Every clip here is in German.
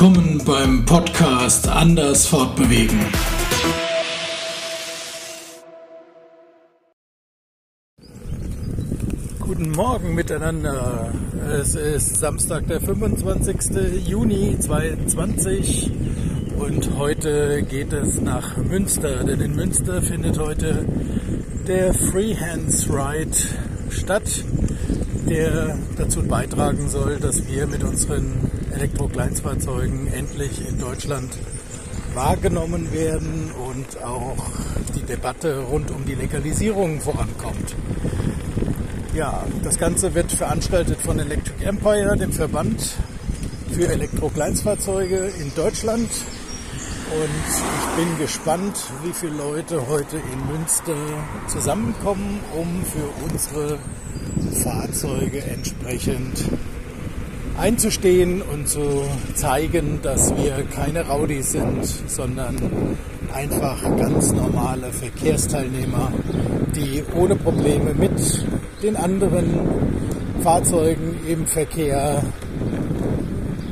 Willkommen beim Podcast Anders fortbewegen. Guten Morgen miteinander. Es ist Samstag, der 25. Juni 2020 und heute geht es nach Münster, denn in Münster findet heute der Freehands Ride statt, der dazu beitragen soll, dass wir mit unseren Elektro-Kleinstfahrzeugen endlich in Deutschland wahrgenommen werden und auch die Debatte rund um die Legalisierung vorankommt. Ja, das Ganze wird veranstaltet von Electric Empire, dem Verband für Elektro-Kleinstfahrzeuge in Deutschland. Und ich bin gespannt, wie viele Leute heute in Münster zusammenkommen, um für unsere Fahrzeuge entsprechend einzustehen und zu zeigen, dass wir keine Raudis sind, sondern einfach ganz normale Verkehrsteilnehmer, die ohne Probleme mit den anderen Fahrzeugen im Verkehr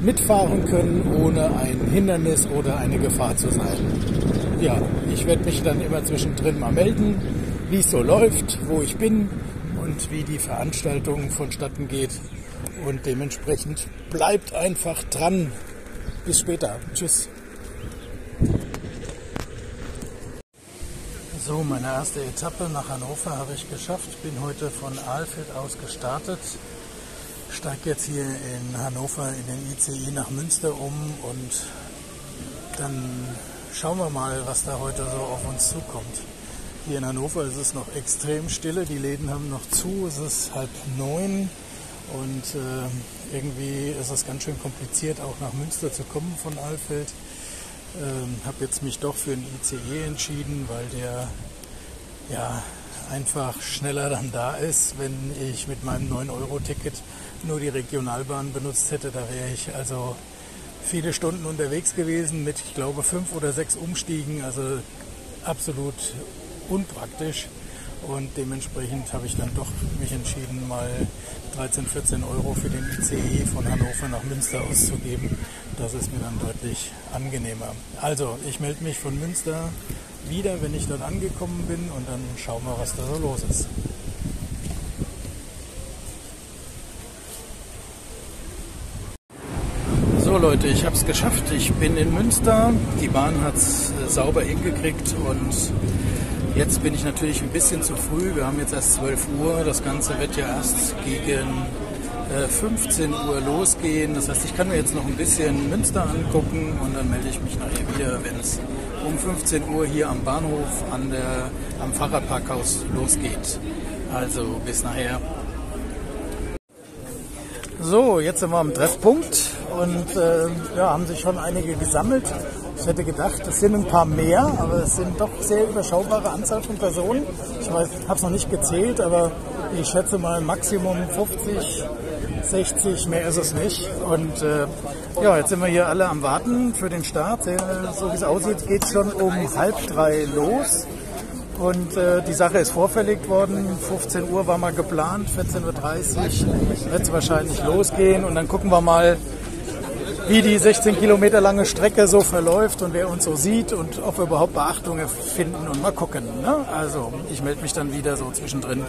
mitfahren können, ohne ein Hindernis oder eine Gefahr zu sein. Ja, ich werde mich dann immer zwischendrin mal melden, wie es so läuft, wo ich bin und wie die Veranstaltung vonstatten geht. Und dementsprechend bleibt einfach dran. Bis später. Tschüss. So, meine erste Etappe nach Hannover habe ich geschafft. Bin heute von Ahlfeld aus gestartet. Steige jetzt hier in Hannover in den ICE nach Münster um und dann schauen wir mal, was da heute so auf uns zukommt. Hier in Hannover ist es noch extrem stille, die Läden haben noch zu, es ist halb neun und äh, irgendwie ist es ganz schön kompliziert, auch nach Münster zu kommen von Alfeld. Ähm, habe jetzt mich doch für einen ICE entschieden, weil der ja einfach schneller dann da ist. Wenn ich mit meinem 9-Euro-Ticket nur die Regionalbahn benutzt hätte, da wäre ich also viele Stunden unterwegs gewesen mit, ich glaube, fünf oder sechs Umstiegen, also absolut unpraktisch. Und dementsprechend habe ich dann doch mich entschieden, mal 13, 14 Euro für den ICE von Hannover nach Münster auszugeben. Das ist mir dann deutlich angenehmer. Also, ich melde mich von Münster wieder, wenn ich dort angekommen bin und dann schauen wir, was da so los ist. So Leute, ich habe es geschafft. Ich bin in Münster. Die Bahn hat es äh, sauber hingekriegt und jetzt bin ich natürlich ein bisschen zu früh. Wir haben jetzt erst 12 Uhr. Das Ganze wird ja erst gegen 15 äh, Uhr losgehen. Das heißt, ich kann mir jetzt noch ein bisschen Münster angucken und dann melde ich mich nachher wieder, wenn es um 15 Uhr hier am Bahnhof an der, am Fahrradparkhaus losgeht. Also bis nachher. So, jetzt sind wir am Treffpunkt und äh, ja, haben sich schon einige gesammelt. Ich hätte gedacht, es sind ein paar mehr, aber es sind doch sehr überschaubare Anzahl von Personen. Ich habe es noch nicht gezählt, aber ich schätze mal Maximum 50, 60, mehr ist es nicht. Und äh, ja, jetzt sind wir hier alle am Warten für den Start. So wie es aussieht, geht es schon um halb drei los. Und äh, die Sache ist vorverlegt worden. 15 Uhr war mal geplant, 14.30 Uhr wird es wahrscheinlich losgehen. Und dann gucken wir mal, wie die 16 Kilometer lange Strecke so verläuft und wer uns so sieht und ob wir überhaupt Beachtungen finden und mal gucken. Ne? Also ich melde mich dann wieder so zwischendrin.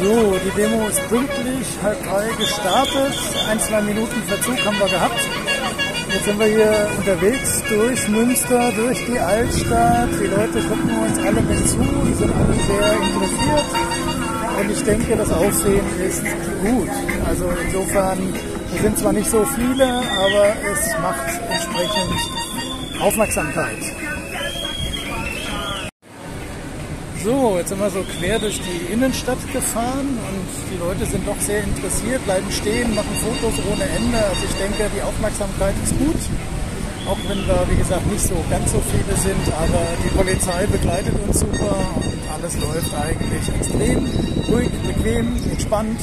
So, die Demo ist pünktlich, halb drei gestartet. Ein, zwei Minuten Verzug haben wir gehabt. Jetzt sind wir hier unterwegs durch Münster, durch die Altstadt. Die Leute gucken uns alle mit zu, die sind alle sehr interessiert. Und ich denke, das Aufsehen ist gut. Also insofern, wir sind zwar nicht so viele, aber es macht entsprechend Aufmerksamkeit. So, jetzt sind wir so quer durch die Innenstadt gefahren und die Leute sind doch sehr interessiert, bleiben stehen, machen Fotos ohne Ende. Also ich denke, die Aufmerksamkeit ist gut, auch wenn wir, wie gesagt, nicht so ganz so viele sind, aber die Polizei begleitet uns super und alles läuft eigentlich extrem ruhig, bequem, entspannt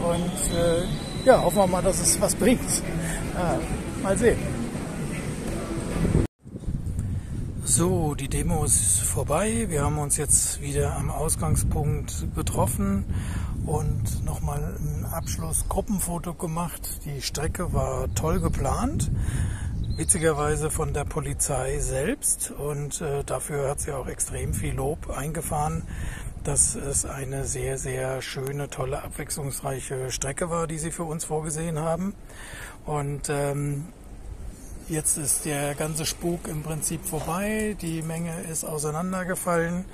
und äh, ja, hoffen wir mal, dass es was bringt. Ja, mal sehen. So, die Demo ist vorbei. Wir haben uns jetzt wieder am Ausgangspunkt getroffen und nochmal ein Abschlussgruppenfoto gemacht. Die Strecke war toll geplant, witzigerweise von der Polizei selbst und äh, dafür hat sie auch extrem viel Lob eingefahren, dass es eine sehr, sehr schöne, tolle, abwechslungsreiche Strecke war, die sie für uns vorgesehen haben. Und ähm, Jetzt ist der ganze Spuk im Prinzip vorbei. Die Menge ist auseinandergefallen.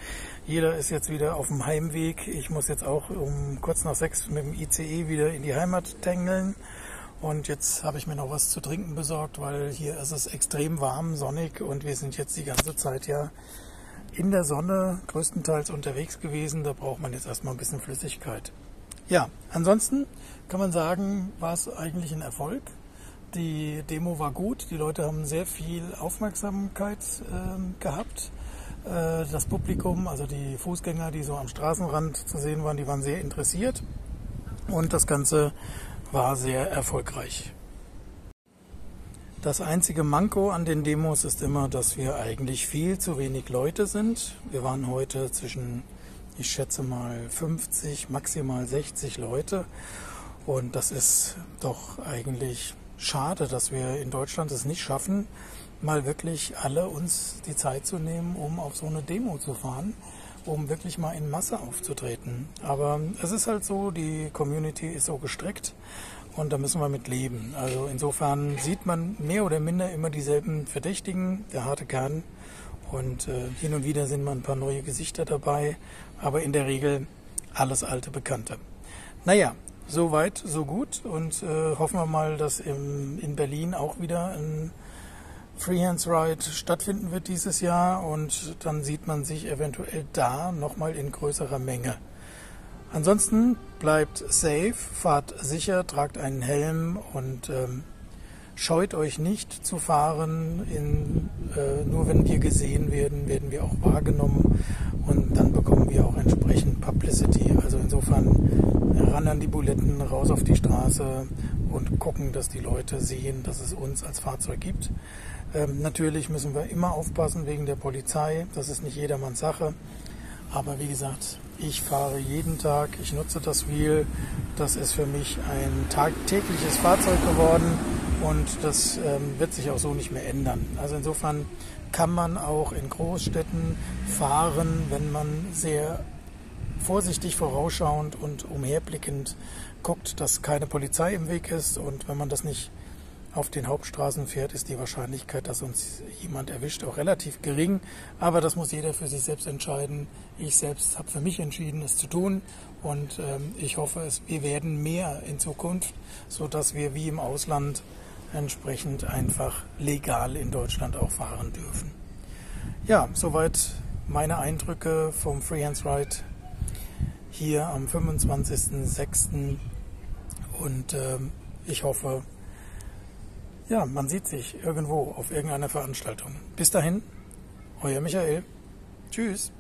Jeder ist jetzt wieder auf dem Heimweg. Ich muss jetzt auch um kurz nach sechs mit dem ICE wieder in die Heimat tängeln. Und jetzt habe ich mir noch was zu trinken besorgt, weil hier ist es extrem warm, sonnig und wir sind jetzt die ganze Zeit ja in der Sonne größtenteils unterwegs gewesen. Da braucht man jetzt erstmal ein bisschen Flüssigkeit. Ja, ansonsten kann man sagen, war es eigentlich ein Erfolg. Die Demo war gut, die Leute haben sehr viel Aufmerksamkeit äh, gehabt. Äh, das Publikum, also die Fußgänger, die so am Straßenrand zu sehen waren, die waren sehr interessiert und das Ganze war sehr erfolgreich. Das einzige Manko an den Demos ist immer, dass wir eigentlich viel zu wenig Leute sind. Wir waren heute zwischen, ich schätze mal, 50, maximal 60 Leute. Und das ist doch eigentlich schade, dass wir in Deutschland es nicht schaffen, mal wirklich alle uns die Zeit zu nehmen, um auf so eine Demo zu fahren, um wirklich mal in Masse aufzutreten. Aber es ist halt so, die Community ist so gestrickt und da müssen wir mit leben. Also insofern sieht man mehr oder minder immer dieselben Verdächtigen, der harte Kern. Und äh, hin und wieder sind mal ein paar neue Gesichter dabei, aber in der Regel alles alte Bekannte. Naja, so weit, so gut und äh, hoffen wir mal, dass im, in Berlin auch wieder ein Freehands Ride stattfinden wird dieses Jahr und dann sieht man sich eventuell da nochmal in größerer Menge. Ansonsten bleibt safe, fahrt sicher, tragt einen Helm und ähm, scheut euch nicht zu fahren. In, äh, nur wenn wir gesehen werden, werden wir auch wahrgenommen und dann bekommen wir auch entsprechend Publicity. Also insofern ran an die Buletten, raus auf die Straße und gucken, dass die Leute sehen, dass es uns als Fahrzeug gibt. Ähm, natürlich müssen wir immer aufpassen wegen der Polizei. Das ist nicht jedermanns Sache. Aber wie gesagt, ich fahre jeden Tag, ich nutze das Wheel. Das ist für mich ein tagtägliches Fahrzeug geworden und das ähm, wird sich auch so nicht mehr ändern. Also insofern kann man auch in Großstädten fahren, wenn man sehr vorsichtig vorausschauend und umherblickend guckt, dass keine Polizei im Weg ist. Und wenn man das nicht auf den Hauptstraßen fährt, ist die Wahrscheinlichkeit, dass uns jemand erwischt, auch relativ gering. Aber das muss jeder für sich selbst entscheiden. Ich selbst habe für mich entschieden, es zu tun. Und ähm, ich hoffe, es, wir werden mehr in Zukunft, sodass wir wie im Ausland entsprechend einfach legal in Deutschland auch fahren dürfen. Ja, soweit meine Eindrücke vom Freehands Ride hier am 25.06. Und äh, ich hoffe, ja, man sieht sich irgendwo auf irgendeiner Veranstaltung. Bis dahin, euer Michael. Tschüss.